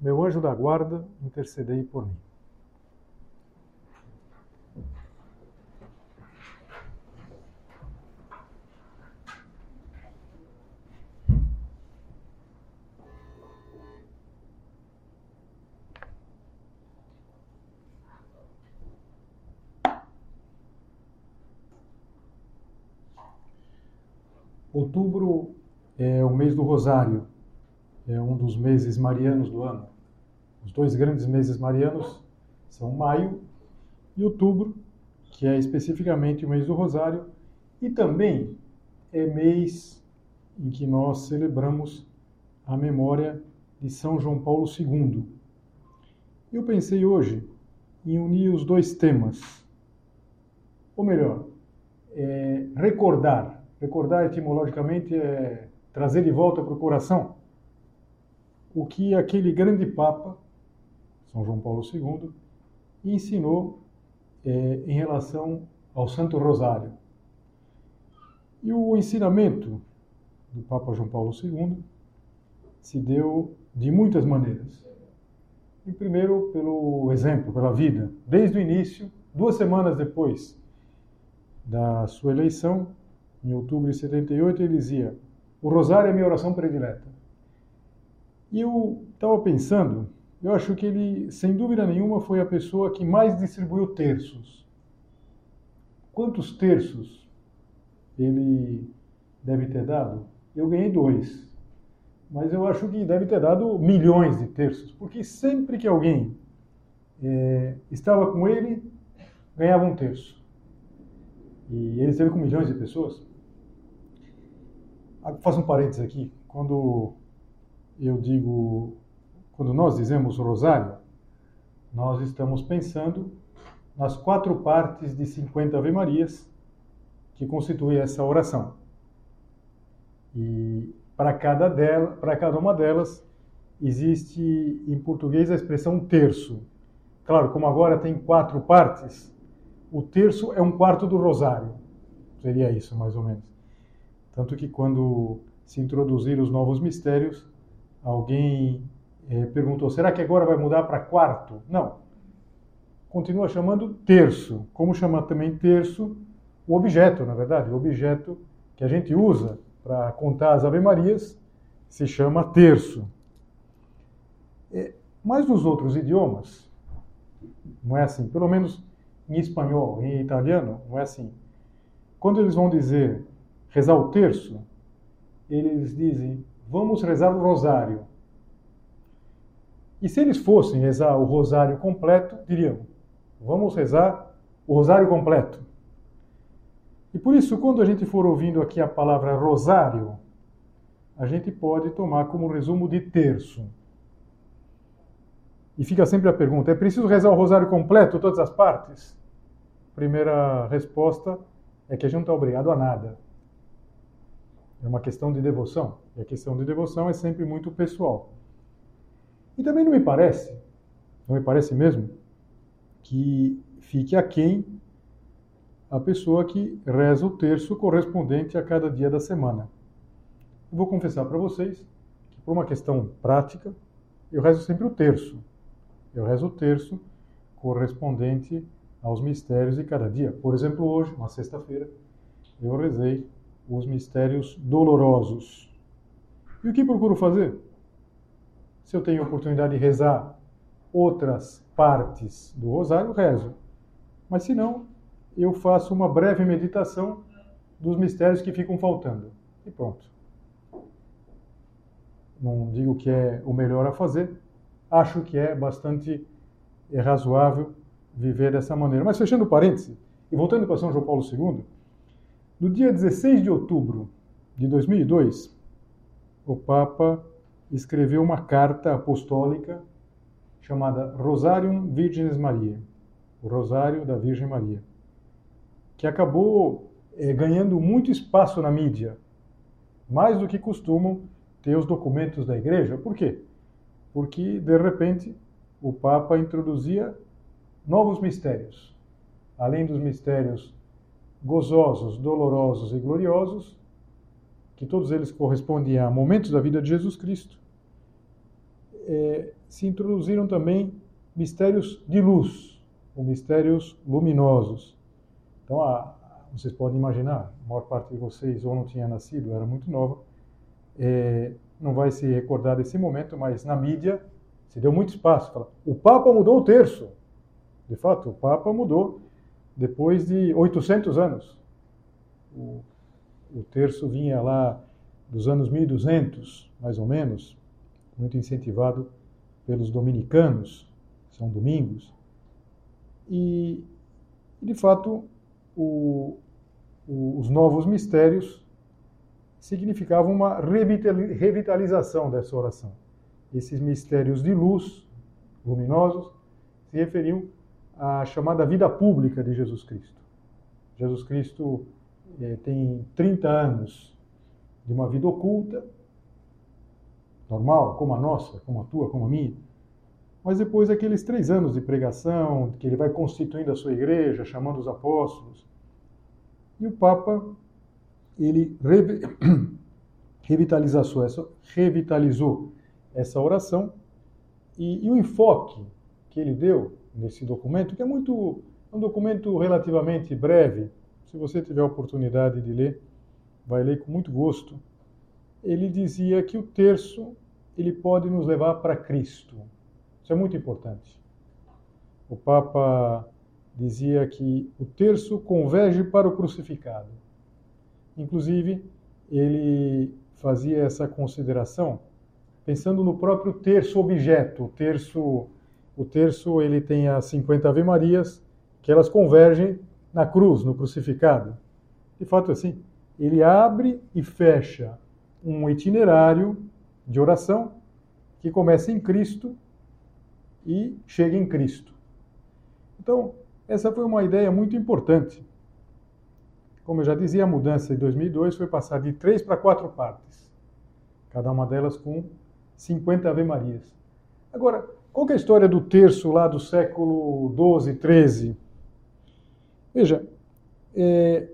meu anjo da guarda, intercedei por mim. Outubro é o mês do Rosário é um dos meses marianos do ano. Os dois grandes meses marianos são maio e outubro, que é especificamente o mês do Rosário, e também é mês em que nós celebramos a memória de São João Paulo II. Eu pensei hoje em unir os dois temas, ou melhor, é recordar. Recordar etimologicamente é trazer de volta para o coração o que aquele grande Papa, São João Paulo II, ensinou é, em relação ao Santo Rosário. E o ensinamento do Papa João Paulo II se deu de muitas maneiras. E primeiro, pelo exemplo, pela vida. Desde o início, duas semanas depois da sua eleição, em outubro de 78, ele dizia: O Rosário é minha oração predileta. E eu estava pensando, eu acho que ele, sem dúvida nenhuma, foi a pessoa que mais distribuiu terços. Quantos terços ele deve ter dado? Eu ganhei dois. Mas eu acho que deve ter dado milhões de terços, porque sempre que alguém é, estava com ele, ganhava um terço. E ele esteve com milhões de pessoas. Ah, faço um parênteses aqui. Quando eu digo, quando nós dizemos rosário, nós estamos pensando nas quatro partes de 50 Ave Marias que constituem essa oração. E para cada, dela, para cada uma delas existe em português a expressão terço. Claro, como agora tem quatro partes, o terço é um quarto do rosário. Seria isso, mais ou menos. Tanto que quando se introduzir os novos mistérios, Alguém é, perguntou: será que agora vai mudar para quarto? Não. Continua chamando terço. Como chama também terço o objeto, na verdade, o objeto que a gente usa para contar as Ave-Marias se chama terço. É, mas nos outros idiomas, não é assim. Pelo menos em espanhol, em italiano, não é assim. Quando eles vão dizer rezar o terço, eles dizem vamos rezar o rosário. E se eles fossem rezar o rosário completo, diriam: vamos rezar o rosário completo. E por isso, quando a gente for ouvindo aqui a palavra rosário, a gente pode tomar como resumo de terço. E fica sempre a pergunta: é preciso rezar o rosário completo, todas as partes? Primeira resposta é que a gente não está obrigado a nada. É uma questão de devoção. E a questão de devoção é sempre muito pessoal. E também não me parece, não me parece mesmo, que fique aquém a pessoa que reza o terço correspondente a cada dia da semana. Eu vou confessar para vocês que, por uma questão prática, eu rezo sempre o terço. Eu rezo o terço correspondente aos mistérios de cada dia. Por exemplo, hoje, uma sexta-feira, eu rezei os mistérios dolorosos. E o que procuro fazer? Se eu tenho oportunidade de rezar outras partes do rosário, rezo. Mas se não, eu faço uma breve meditação dos mistérios que ficam faltando. E pronto. Não digo que é o melhor a fazer, acho que é bastante razoável viver dessa maneira. Mas fechando parênteses, e voltando para São João Paulo II, no dia 16 de outubro de 2002, o Papa escreveu uma carta apostólica chamada Rosarium Virgenes Maria, o Rosário da Virgem Maria, que acabou é, ganhando muito espaço na mídia, mais do que costumam ter os documentos da igreja. Por quê? Porque, de repente, o Papa introduzia novos mistérios. Além dos mistérios gozosos, dolorosos e gloriosos, que todos eles correspondem a momentos da vida de Jesus Cristo, é, se introduziram também mistérios de luz, ou mistérios luminosos. Então, a, vocês podem imaginar, a maior parte de vocês ou não tinha nascido, era muito nova, é, não vai se recordar desse momento, mas na mídia se deu muito espaço. Fala, o Papa mudou o terço. De fato, o Papa mudou depois de 800 anos. O, o terço vinha lá dos anos 1200, mais ou menos, muito incentivado pelos dominicanos, São Domingos. E, de fato, o, o, os novos mistérios significavam uma revitalização dessa oração. Esses mistérios de luz, luminosos, se referiam à chamada vida pública de Jesus Cristo. Jesus Cristo eh, tem 30 anos de uma vida oculta, normal, como a nossa, como a tua, como a minha. Mas depois daqueles três anos de pregação, que ele vai constituindo a sua igreja, chamando os apóstolos, e o Papa ele revitalizou essa, revitalizou essa oração e, e, o enfoque que ele deu nesse documento, que é muito um documento relativamente breve, se você tiver a oportunidade de ler, vai ler com muito gosto. Ele dizia que o terço ele pode nos levar para Cristo. Isso é muito importante. O Papa dizia que o terço converge para o crucificado. Inclusive, ele fazia essa consideração pensando no próprio terço objeto. O terço, o terço ele tem as 50 Ave Marias, que elas convergem na cruz, no crucificado. De fato, assim, ele abre e fecha um itinerário de oração que começa em Cristo e chega em Cristo. Então, essa foi uma ideia muito importante como eu já dizia, a mudança de 2002 foi passar de três para quatro partes, cada uma delas com 50 Ave Marias. Agora, qual é a história do terço lá do século 12, 13? Veja, é,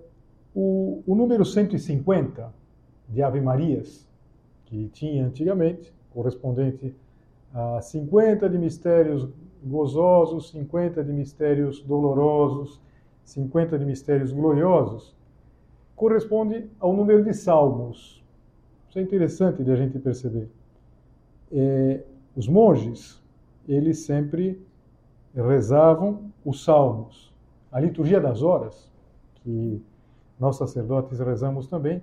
o, o número 150 de Ave Marias, que tinha antigamente, correspondente a 50 de mistérios gozosos, 50 de mistérios dolorosos, 50 de mistérios gloriosos, corresponde ao número de salmos. Isso é interessante de a gente perceber. É, os monges, eles sempre rezavam os salmos. A liturgia das horas, que nós sacerdotes rezamos também,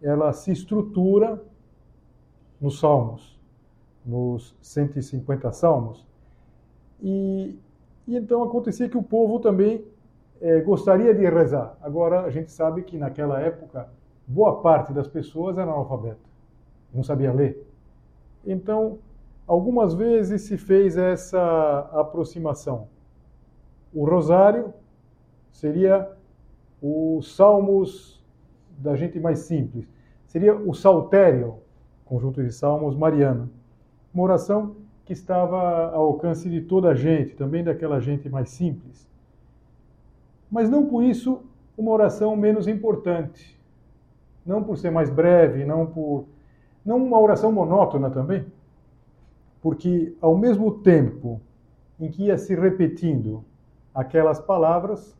ela se estrutura nos salmos, nos 150 salmos. E, e então acontecia que o povo também é, gostaria de rezar. Agora, a gente sabe que naquela época, boa parte das pessoas era analfabeta, não sabia ler. Então, algumas vezes se fez essa aproximação. O rosário seria os salmos da gente mais simples. Seria o saltério, conjunto de salmos mariano. Uma oração que estava ao alcance de toda a gente, também daquela gente mais simples mas não por isso uma oração menos importante. Não por ser mais breve, não por não uma oração monótona também, porque ao mesmo tempo em que ia se repetindo aquelas palavras,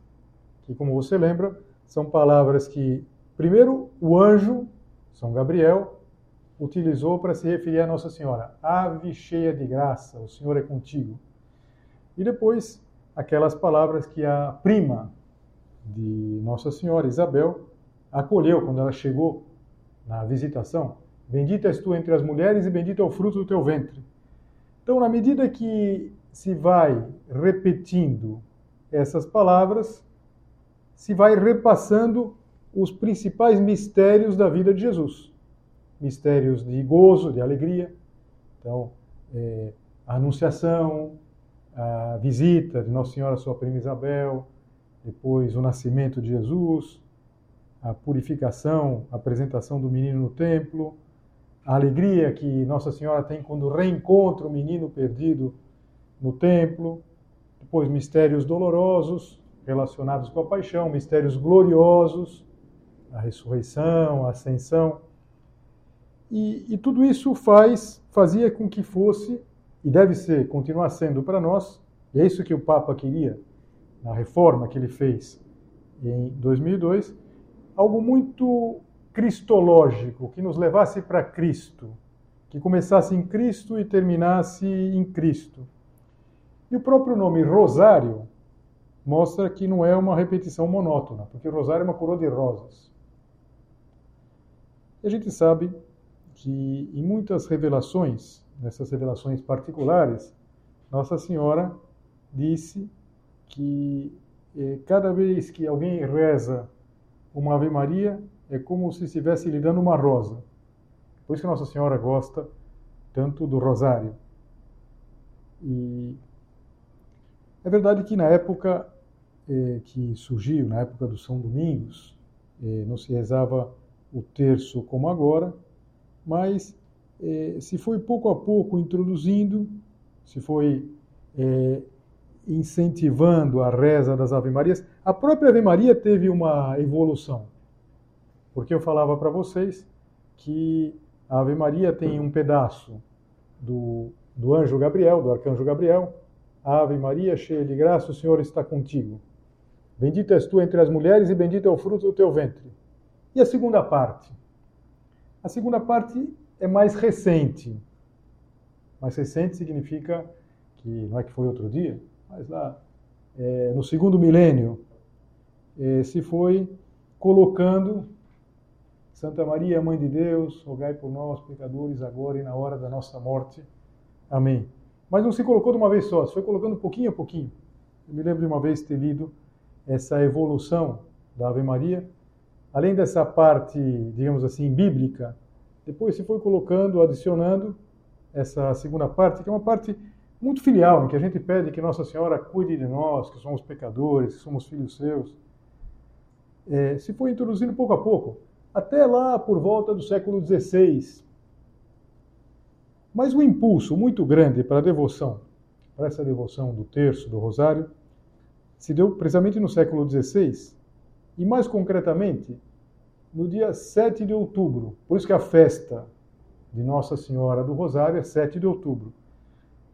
que como você lembra, são palavras que primeiro o anjo São Gabriel utilizou para se referir a Nossa Senhora, ave cheia de graça, o Senhor é contigo. E depois aquelas palavras que a prima de Nossa Senhora Isabel acolheu quando ela chegou na visitação. Bendita és tu entre as mulheres e bendito é o fruto do teu ventre. Então, na medida que se vai repetindo essas palavras, se vai repassando os principais mistérios da vida de Jesus. Mistérios de gozo, de alegria. Então, é, a anunciação, a visita de Nossa Senhora sua prima Isabel, depois o nascimento de Jesus, a purificação, a apresentação do menino no templo, a alegria que Nossa Senhora tem quando reencontra o menino perdido no templo, depois mistérios dolorosos relacionados com a paixão, mistérios gloriosos, a ressurreição, a ascensão. E, e tudo isso faz, fazia com que fosse, e deve ser, continuar sendo para nós, e é isso que o Papa queria, na reforma que ele fez em 2002, algo muito cristológico, que nos levasse para Cristo, que começasse em Cristo e terminasse em Cristo. E o próprio nome Rosário mostra que não é uma repetição monótona, porque Rosário é uma coroa de rosas. E a gente sabe que em muitas revelações, nessas revelações particulares, Nossa Senhora disse que eh, cada vez que alguém reza uma Ave Maria, é como se estivesse lhe dando uma rosa. Por isso que Nossa Senhora gosta tanto do rosário. E é verdade que na época eh, que surgiu, na época do São Domingos, eh, não se rezava o terço como agora, mas eh, se foi pouco a pouco introduzindo, se foi incentivando a reza das Ave Marias. A própria Ave Maria teve uma evolução, porque eu falava para vocês que a Ave Maria tem um pedaço do, do anjo Gabriel, do arcanjo Gabriel, Ave Maria, cheia de graça, o Senhor está contigo. Bendita és tu entre as mulheres e bendito é o fruto do teu ventre. E a segunda parte? A segunda parte é mais recente. Mais recente significa que não é que foi outro dia, mas lá é, no segundo milênio é, se foi colocando Santa Maria, Mãe de Deus, rogai por nós, pecadores, agora e na hora da nossa morte. Amém. Mas não se colocou de uma vez só, se foi colocando pouquinho a pouquinho. Eu me lembro de uma vez ter lido essa evolução da Ave Maria, além dessa parte, digamos assim, bíblica, depois se foi colocando, adicionando essa segunda parte, que é uma parte muito filial, em que a gente pede que Nossa Senhora cuide de nós, que somos pecadores, que somos filhos seus. É, se foi introduzindo pouco a pouco, até lá por volta do século XVI, mas o um impulso muito grande para a devoção, para essa devoção do terço, do rosário, se deu precisamente no século XVI, e mais concretamente no dia 7 de outubro. Por isso que a festa de Nossa Senhora do Rosário é 7 de outubro.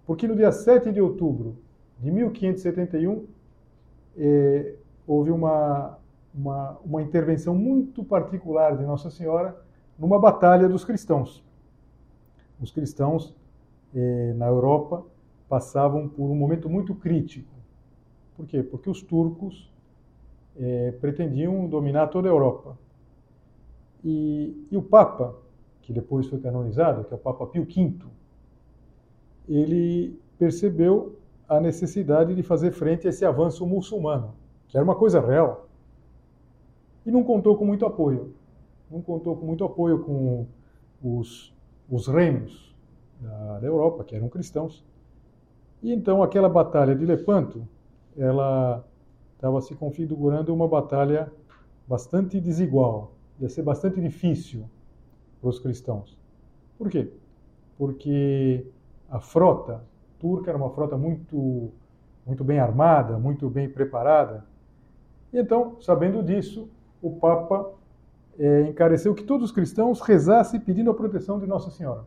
Porque no dia 7 de outubro de 1571 eh, houve uma, uma, uma intervenção muito particular de Nossa Senhora numa batalha dos cristãos os cristãos eh, na Europa passavam por um momento muito crítico. Por quê? Porque os turcos eh, pretendiam dominar toda a Europa. E, e, o Papa, que depois foi canonizado, que é o Papa Pio V, ele percebeu a necessidade de fazer frente a esse avanço muçulmano, que era uma coisa real. E não contou com muito apoio. Não contou com muito apoio com os os reinos da, da Europa, que eram cristãos. E então aquela batalha de Lepanto, ela estava se configurando uma batalha bastante desigual, ia ser bastante difícil para os cristãos. Por quê? Porque a frota turca era uma frota muito, muito bem armada, muito bem preparada. E então, sabendo disso, o Papa é, encareceu que todos os cristãos rezassem pedindo a proteção de Nossa Senhora.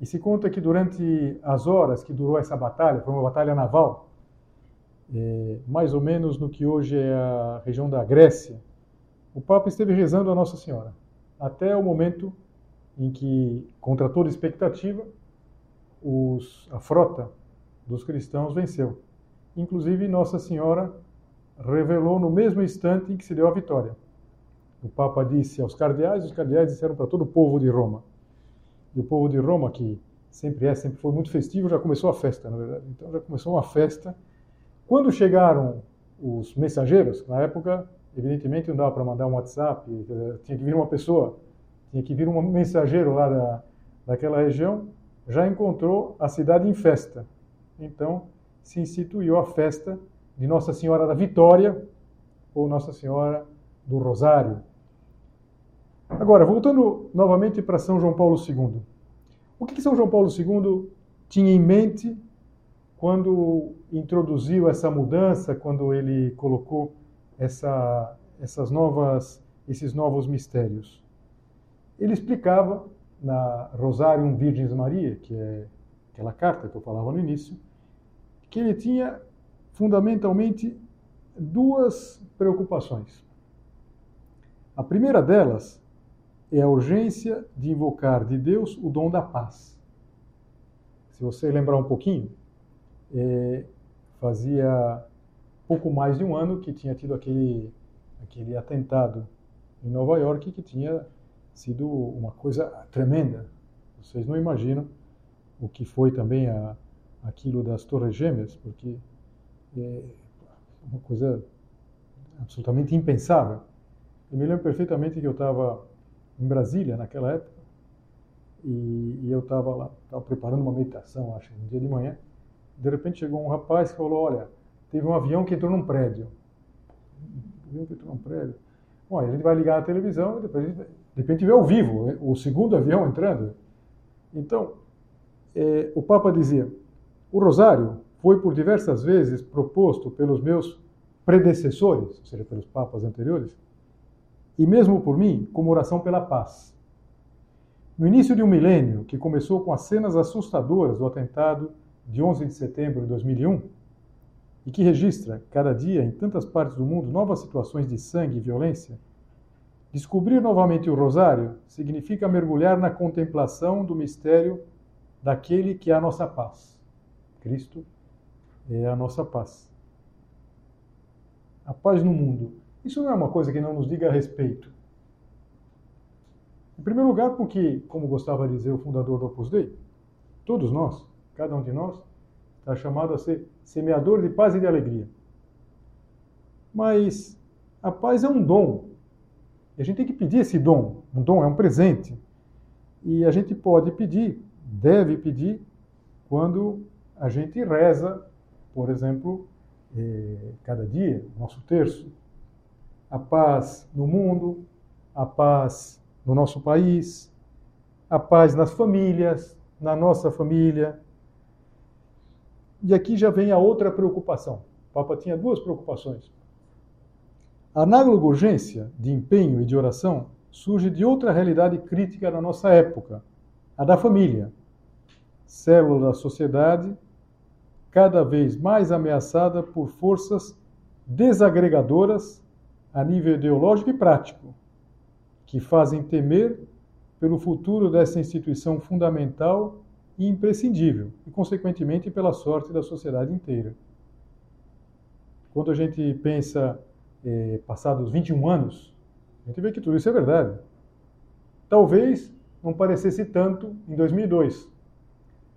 E se conta que durante as horas que durou essa batalha, foi uma batalha naval, é, mais ou menos no que hoje é a região da Grécia, o Papa esteve rezando a Nossa Senhora, até o momento em que, contra toda expectativa, os, a frota dos cristãos venceu. Inclusive, Nossa Senhora revelou no mesmo instante em que se deu a vitória o Papa disse aos cardeais, os cardeais disseram para todo o povo de Roma. E o povo de Roma, que sempre é, sempre foi muito festivo, já começou a festa, na verdade. Então já começou uma festa. Quando chegaram os mensageiros, na época, evidentemente não dava para mandar um WhatsApp, tinha que vir uma pessoa, tinha que vir um mensageiro lá da, daquela região, já encontrou a cidade em festa. Então, se instituiu a festa de Nossa Senhora da Vitória ou Nossa Senhora do Rosário. Agora, voltando novamente para São João Paulo II. O que São João Paulo II tinha em mente quando introduziu essa mudança, quando ele colocou essa, essas novas, esses novos mistérios? Ele explicava na Rosarium Virgens Maria, que é aquela carta que eu falava no início, que ele tinha fundamentalmente duas preocupações. A primeira delas é a urgência de invocar de Deus o dom da paz. Se você lembrar um pouquinho, é, fazia pouco mais de um ano que tinha tido aquele, aquele atentado em Nova York que tinha sido uma coisa tremenda. Vocês não imaginam o que foi também a, aquilo das Torres Gêmeas, porque é uma coisa absolutamente impensável. Eu me lembro perfeitamente que eu estava em Brasília naquela época e, e eu estava lá, estava preparando uma meditação, acho, um dia de manhã. De repente chegou um rapaz que falou: Olha, teve um avião que entrou num prédio. Um avião que entrou num prédio. Bom, a gente vai ligar a televisão e depois gente, de repente vê ao vivo o segundo avião entrando. Então, é, o Papa dizia: o rosário foi por diversas vezes proposto pelos meus predecessores, ou seja, pelos papas anteriores, e mesmo por mim, como oração pela paz. No início de um milênio, que começou com as cenas assustadoras do atentado de 11 de setembro de 2001, e que registra, cada dia, em tantas partes do mundo, novas situações de sangue e violência, descobrir novamente o rosário significa mergulhar na contemplação do mistério daquele que é a nossa paz. Cristo é a nossa paz. A paz no mundo. Isso não é uma coisa que não nos diga a respeito. Em primeiro lugar, porque, como gostava de dizer o fundador do Opus Dei, todos nós, cada um de nós, está chamado a ser semeador de paz e de alegria. Mas a paz é um dom. E a gente tem que pedir esse dom. Um dom é um presente. E a gente pode pedir, deve pedir, quando a gente reza, por exemplo, eh, cada dia, nosso terço, a paz no mundo, a paz no nosso país, a paz nas famílias, na nossa família. E aqui já vem a outra preocupação. O Papa tinha duas preocupações. A análoga urgência de empenho e de oração surge de outra realidade crítica na nossa época, a da família, célula da sociedade cada vez mais ameaçada por forças desagregadoras a nível ideológico e prático, que fazem temer pelo futuro dessa instituição fundamental e imprescindível, e, consequentemente, pela sorte da sociedade inteira. Quando a gente pensa, eh, passados 21 anos, a gente vê que tudo isso é verdade. Talvez não parecesse tanto em 2002,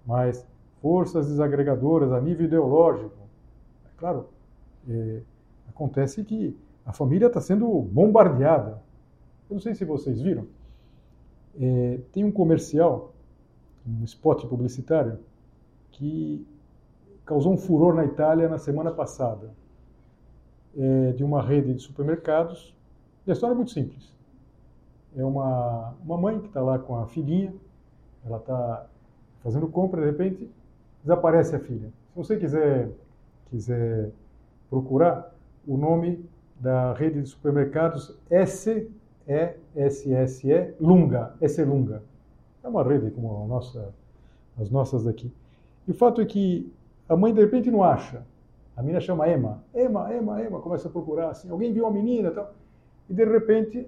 mas forças desagregadoras a nível ideológico. É claro, é, acontece que a família está sendo bombardeada. Eu não sei se vocês viram. É, tem um comercial, um spot publicitário, que causou um furor na Itália na semana passada, é, de uma rede de supermercados. E a história é muito simples. É uma, uma mãe que está lá com a filhinha, ela está fazendo compra, de repente desaparece a filha. Se você quiser, quiser procurar o nome da rede de supermercados S E S S E Lunga, S Lunga. É uma rede como a nossa, as nossas daqui. E o fato é que a mãe de repente não acha. A menina chama Emma, Emma, Emma, Emma, começa a procurar assim. Alguém viu a menina, tal. E de repente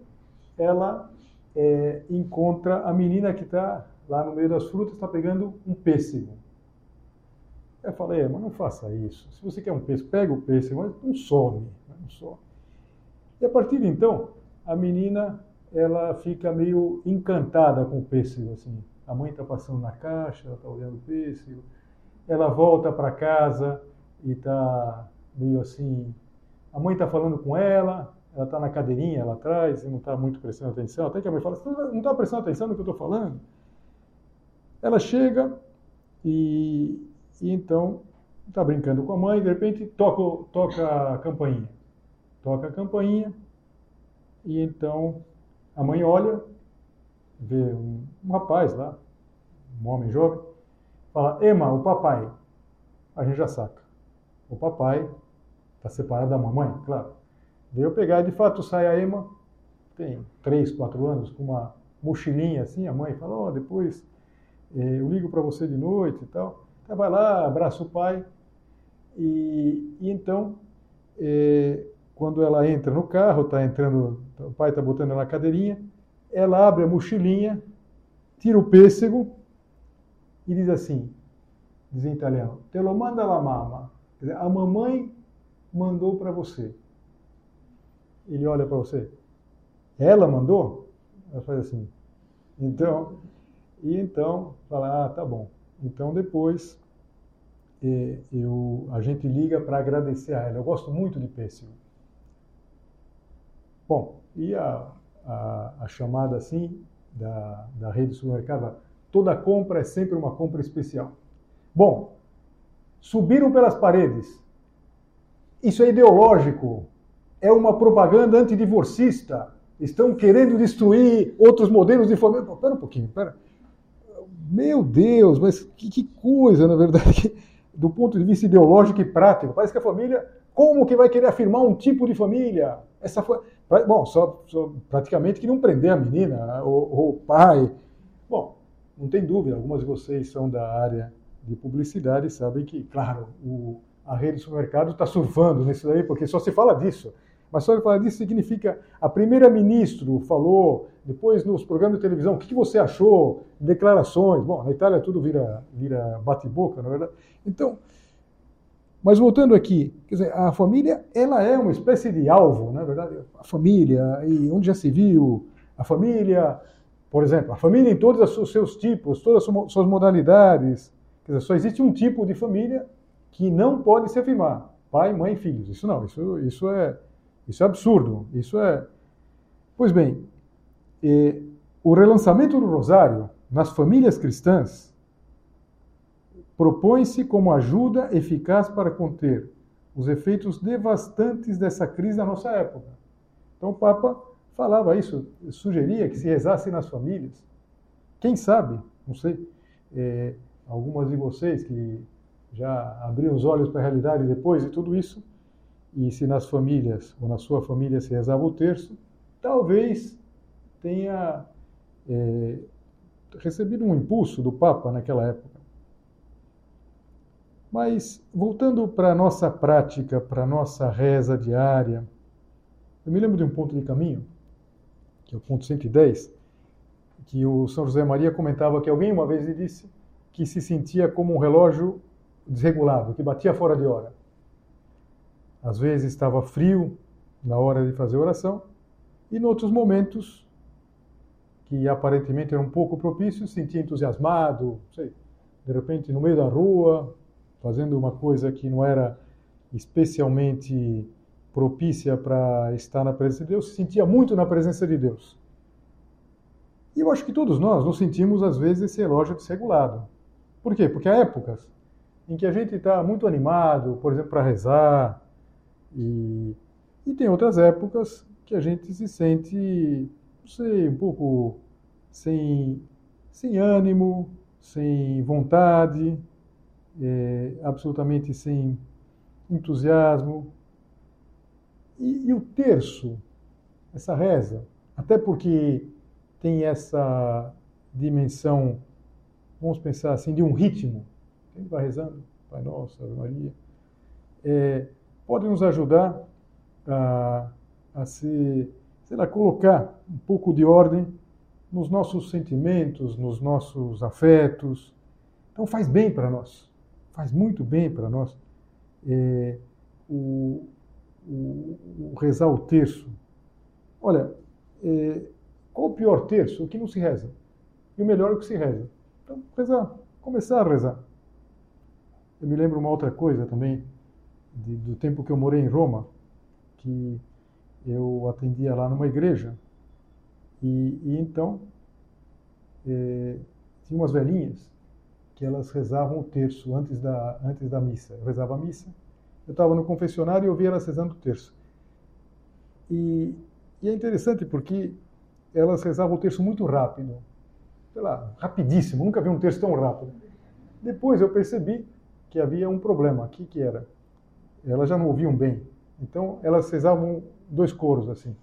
ela é, encontra a menina que está lá no meio das frutas, está pegando um pêssego. Eu falei, é, mas não faça isso. Se você quer um peixe, pega o peixe, mas não some, né, não some. E a partir de então, a menina ela fica meio encantada com o pêssego, assim. A mãe está passando na caixa, ela está olhando o pêssego. Ela volta para casa e está meio assim. A mãe está falando com ela, ela está na cadeirinha lá atrás e não está muito prestando atenção. Até que a mãe fala: Você não está prestando atenção no que eu estou falando? Ela chega e, e então está brincando com a mãe, de repente toca, toca a campainha. Toca a campainha e então a mãe olha, vê um, um rapaz lá, um homem jovem, fala, Ema, o papai. A gente já saca. O papai está separado da mamãe, claro. Veio pegar e de fato sai a Ema, tem três, quatro anos, com uma mochilinha assim, a mãe fala, ó, oh, depois eh, eu ligo para você de noite e tal. Então vai lá, abraça o pai, e, e então, eh, quando ela entra no carro, está entrando, o pai está botando ela na cadeirinha, ela abre a mochilinha, tira o pêssego e diz assim, diz em italiano, te lo manda la mamma. Dizer, a mamãe mandou para você. Ele olha para você. Ela mandou? Ela faz assim. Então, e então, fala, ah, tá bom. Então depois eh, eu, a gente liga para agradecer a ela. Eu gosto muito de pêssego. Bom, e a, a, a chamada assim da, da rede supermercado, toda compra é sempre uma compra especial. Bom, subiram pelas paredes. Isso é ideológico. É uma propaganda antidivorcista. Estão querendo destruir outros modelos de família. Espera um pouquinho, espera. Meu Deus, mas que, que, coisa, na verdade, do ponto de vista ideológico e prático. Parece que a família, como que vai querer afirmar um tipo de família? Essa foi, bom, só, só praticamente que não prender a menina ou, o pai. Bom, não tem dúvida, algumas de vocês são da área de publicidade e sabem que, claro, o, a rede do supermercado está surfando nisso daí, porque só se fala disso. Mas só falar disso significa a primeira-ministro falou, depois nos programas de televisão, o que, você achou, declarações. Bom, na Itália tudo vira, vira bate-boca, na é verdade. Então, mas voltando aqui, dizer, a família, ela é uma espécie de alvo, na é verdade. A família, e onde já se viu, a família, por exemplo, a família em todos os seus tipos, todas as suas modalidades. Quer dizer, só existe um tipo de família que não pode se afirmar. Pai, mãe, filhos. Isso não, isso, isso é isso é absurdo. Isso é. Pois bem, o relançamento do Rosário nas famílias cristãs propõe-se como ajuda eficaz para conter os efeitos devastantes dessa crise na nossa época. Então o Papa falava isso, sugeria que se rezasse nas famílias. Quem sabe, não sei, é, algumas de vocês que já abriram os olhos para a realidade depois de tudo isso, e se nas famílias, ou na sua família se rezava o terço, talvez tenha é, recebido um impulso do Papa naquela época. Mas, voltando para a nossa prática, para a nossa reza diária, eu me lembro de um ponto de caminho, que é o ponto 110, que o São José Maria comentava que alguém uma vez lhe disse que se sentia como um relógio desregulado, que batia fora de hora. Às vezes estava frio na hora de fazer oração, e em outros momentos, que aparentemente eram um pouco propícios, sentia entusiasmado, sei, de repente no meio da rua, fazendo uma coisa que não era especialmente propícia para estar na presença de Deus, se sentia muito na presença de Deus. E eu acho que todos nós nos sentimos, às vezes, esse relógio desregulado. Por quê? Porque há épocas em que a gente está muito animado, por exemplo, para rezar, e, e tem outras épocas que a gente se sente, não sei, um pouco sem, sem ânimo, sem vontade, é, absolutamente sem entusiasmo. E, e, o terço, essa reza, até porque tem essa dimensão, vamos pensar assim, de um ritmo. Gente vai rezando, Pai Nosso, Ave Maria. É, pode nos ajudar a, a se, sei lá, colocar um pouco de ordem nos nossos sentimentos, nos nossos afetos. Então faz bem para nós, faz muito bem para nós é, o, o, o, rezar o terço. Olha, é, qual o pior terço? O que não se reza. E o melhor é o que se reza. Então, rezar, começar a rezar. Eu me lembro uma outra coisa também, de, do tempo que eu morei em Roma, que eu atendia lá numa igreja, e, e então é, tinha umas velhinhas que elas rezavam o terço antes da, antes da missa. Eu rezava a missa, eu estava no confessionário e eu via elas rezando o terço. E, e é interessante porque elas rezavam o terço muito rápido. Sei lá, rapidíssimo, nunca vi um terço tão rápido. Depois eu percebi que havia um problema. O que, que era? Elas já não ouviam bem. Então elas rezavam dois coros assim.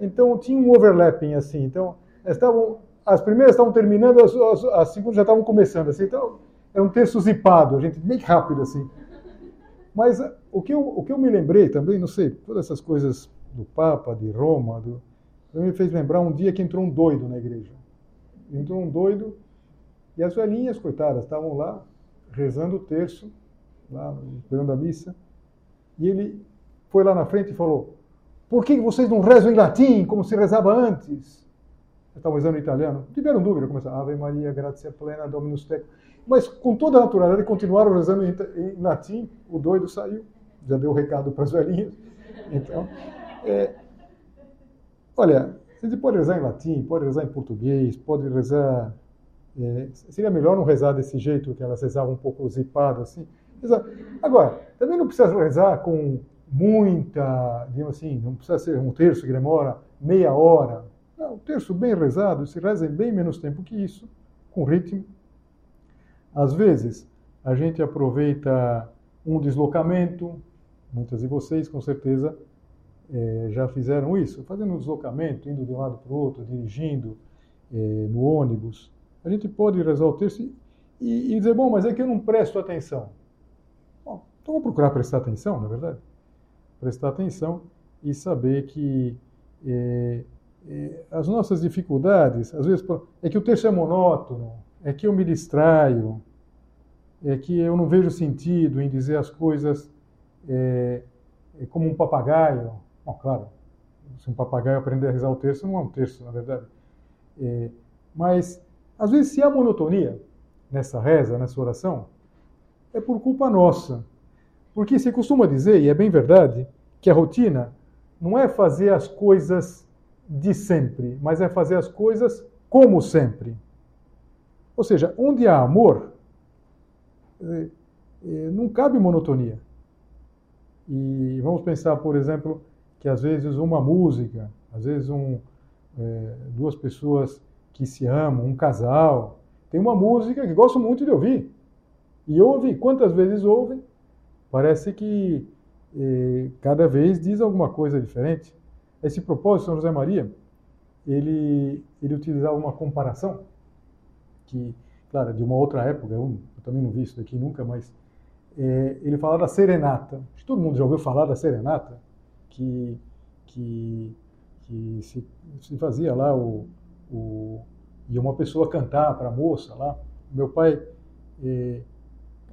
Então tinha um overlapping assim. Então estavam as primeiras estavam terminando, as, as, as segundas já estavam começando assim. Então era um texto zipado, a gente bem rápido assim. Mas o que eu, o que eu me lembrei também, não sei, todas essas coisas do Papa, de Roma, do, me fez lembrar um dia que entrou um doido na igreja. Entrou um doido e as velhinhas, coitadas, estavam lá rezando o terço, lá esperando a missa, e ele foi lá na frente e falou: Por que vocês não rezam em latim, como se rezava antes? Estavam rezando em italiano. Tiveram dúvida, começaram: Ave Maria, gratia plena, Dominus tecum. Mas com toda a naturalidade continuaram rezando em, em latim. O doido saiu, já deu o recado para as velhinhas. Então, é, olha, gente pode rezar em latim, pode rezar em português, pode rezar. É, seria melhor não rezar desse jeito, que elas rezavam um pouco zipado assim. Agora, também não precisa rezar com muita, digamos assim, não precisa ser um terço que demora meia hora. Não, um terço bem rezado se reza em bem menos tempo que isso, com ritmo. Às vezes, a gente aproveita um deslocamento, muitas de vocês com certeza é, já fizeram isso, fazendo um deslocamento, indo de um lado para o outro, dirigindo é, no ônibus. A gente pode rezar o texto e, e, dizer, bom, mas é que eu não presto atenção. Bom, então vamos procurar prestar atenção, na é verdade? Prestar atenção e saber que é, é, as nossas dificuldades, às vezes, é que o texto é monótono, é que eu me distraio, é que eu não vejo sentido em dizer as coisas é, é como um papagaio. Bom, claro, se um papagaio aprender a rezar o terço, não é um terço, na verdade. É, mas, às vezes, se há monotonia nessa reza, nessa oração, é por culpa nossa. Porque se costuma dizer, e é bem verdade, que a rotina não é fazer as coisas de sempre, mas é fazer as coisas como sempre. Ou seja, onde há amor, é, é, não cabe monotonia. E vamos pensar, por exemplo, que às vezes uma música, às vezes um, é, duas pessoas que se amam, um casal, tem uma música que gostam muito de ouvir. E ouve, quantas vezes ouvem, parece que é, cada vez diz alguma coisa diferente. Esse propósito, São José Maria, ele, ele utilizava uma comparação, que, claro, de uma outra época, eu, eu também não vi isso daqui nunca, mas é, ele fala da serenata. Todo mundo já ouviu falar da serenata, que, que, que se, se fazia lá o, o e uma pessoa cantar para a moça lá. Meu pai é,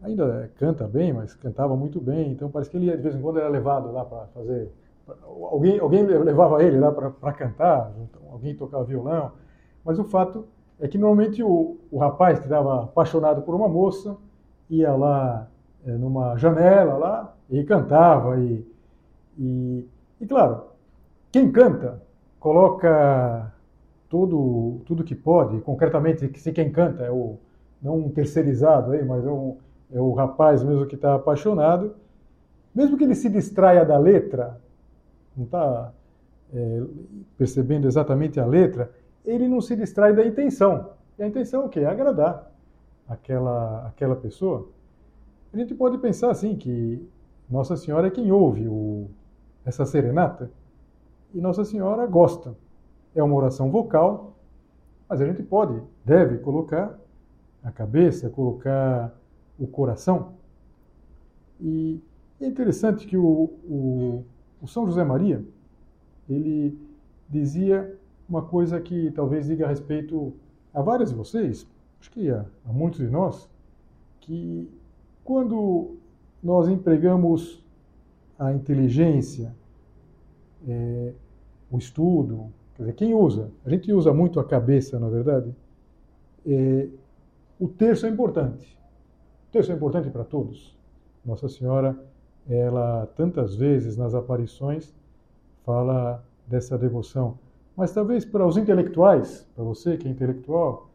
ainda canta bem, mas cantava muito bem, então parece que ele de vez em quando era levado lá para fazer. Alguém, alguém levava ele lá para cantar, alguém tocava violão, mas o fato é que normalmente o, o rapaz que estava apaixonado por uma moça ia lá é, numa janela lá e cantava e, e, e claro, quem canta coloca tudo tudo que pode, concretamente se quem canta é o não um terceirizado aí, mas é, um, é o rapaz mesmo que está apaixonado, mesmo que ele se distraia da letra, não está é, percebendo exatamente a letra, ele não se distrai da intenção. E a intenção é o quê? É agradar aquela, aquela pessoa. A gente pode pensar assim que Nossa Senhora é quem ouve o, essa serenata e Nossa Senhora gosta. É uma oração vocal, mas a gente pode, deve colocar a cabeça, colocar o coração. E é interessante que o, o, o São José Maria, ele dizia uma coisa que talvez diga a respeito a vários de vocês, acho que a, a muitos de nós, que quando nós empregamos a inteligência, é, o estudo, quer dizer, quem usa? A gente usa muito a cabeça, na é verdade. É, o terço é importante. O terço é importante para todos. Nossa Senhora, ela tantas vezes nas aparições fala dessa devoção. Mas talvez para os intelectuais, para você que é intelectual,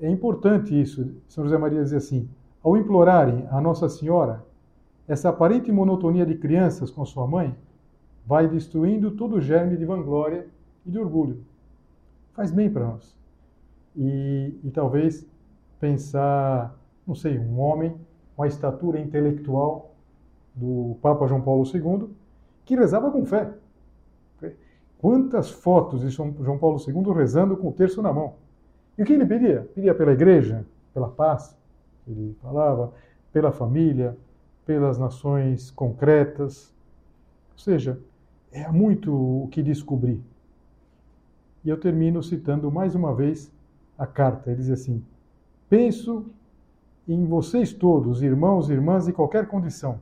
é importante isso. São José Maria diz assim: ao implorarem a Nossa Senhora, essa aparente monotonia de crianças com sua mãe vai destruindo todo o germe de vanglória e de orgulho. Faz bem para nós. E, e talvez pensar, não sei, um homem com a estatura intelectual do Papa João Paulo II, que rezava com fé. Quantas fotos de João Paulo II rezando com o terço na mão. E o que ele pedia? Pedia pela igreja, pela paz, ele falava, pela família, pelas nações concretas. Ou seja, é muito o que descobrir. E eu termino citando mais uma vez a carta. Ele diz assim: Penso em vocês todos, irmãos e irmãs de qualquer condição,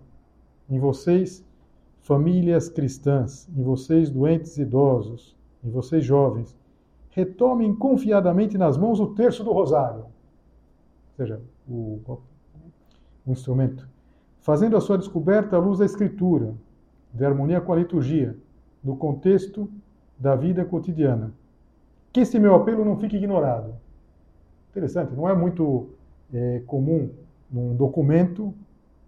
em vocês, famílias cristãs, em vocês, doentes idosos, em vocês, jovens. Retomem confiadamente nas mãos o terço do rosário, ou seja, o, o instrumento, fazendo a sua descoberta à luz da Escritura, de harmonia com a liturgia, do contexto da vida cotidiana. Que esse meu apelo não fique ignorado. Interessante, não é muito é, comum num documento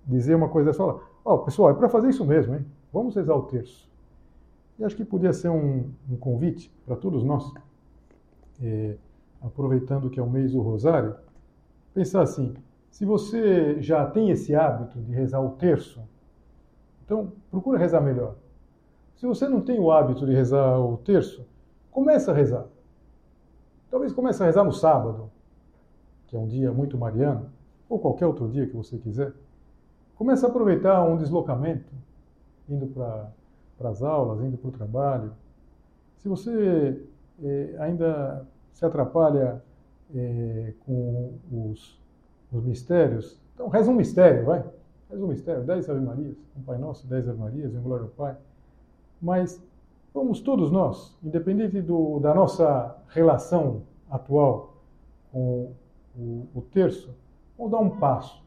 dizer uma coisa só. Ó, oh, pessoal, é para fazer isso mesmo, hein? Vamos rezar o terço. E acho que podia ser um, um convite para todos nós, é, aproveitando que é o mês do Rosário, pensar assim: se você já tem esse hábito de rezar o terço, então procura rezar melhor. Se você não tem o hábito de rezar o terço, começa a rezar. Talvez comece a rezar no sábado, que é um dia muito mariano, ou qualquer outro dia que você quiser. Comece a aproveitar um deslocamento, indo para as aulas, indo para o trabalho. Se você eh, ainda se atrapalha eh, com os, os mistérios, então reza um mistério, vai. Reza um mistério, dez Ave Marias, um Pai Nosso, dez Ave Marias, em glória ao Pai mas vamos todos nós, independente do, da nossa relação atual com o, o terço, vamos dar um passo.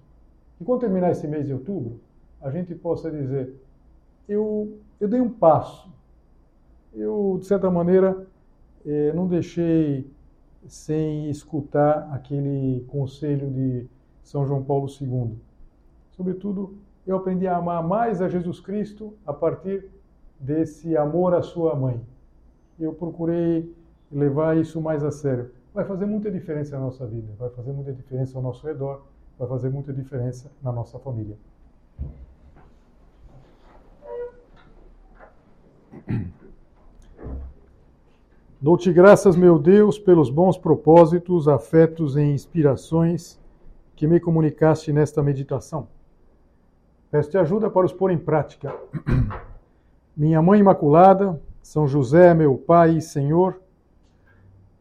E quando terminar esse mês de outubro, a gente possa dizer: eu, eu dei um passo. Eu, de certa maneira, eh, não deixei sem escutar aquele conselho de São João Paulo II. Sobretudo, eu aprendi a amar mais a Jesus Cristo a partir desse amor à sua mãe. Eu procurei levar isso mais a sério. Vai fazer muita diferença na nossa vida, vai fazer muita diferença ao nosso redor, vai fazer muita diferença na nossa família. Dou-te graças, meu Deus, pelos bons propósitos, afetos e inspirações que me comunicaste nesta meditação. Peço-te ajuda para os pôr em prática. minha Mãe Imaculada, São José, meu Pai e Senhor,